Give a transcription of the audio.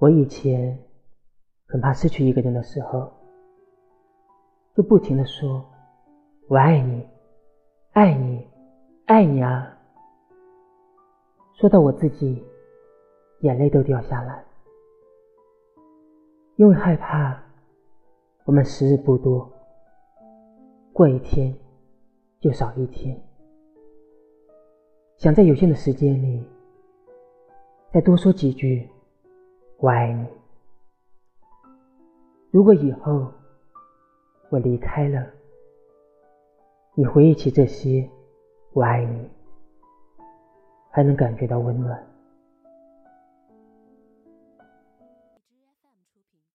我以前很怕失去一个人的时候，就不停的说“我爱你，爱你，爱你啊”，说到我自己眼泪都掉下来，因为害怕我们时日不多，过一天就少一天，想在有限的时间里再多说几句。我爱你。如果以后我离开了，你回忆起这些“我爱你”，还能感觉到温暖。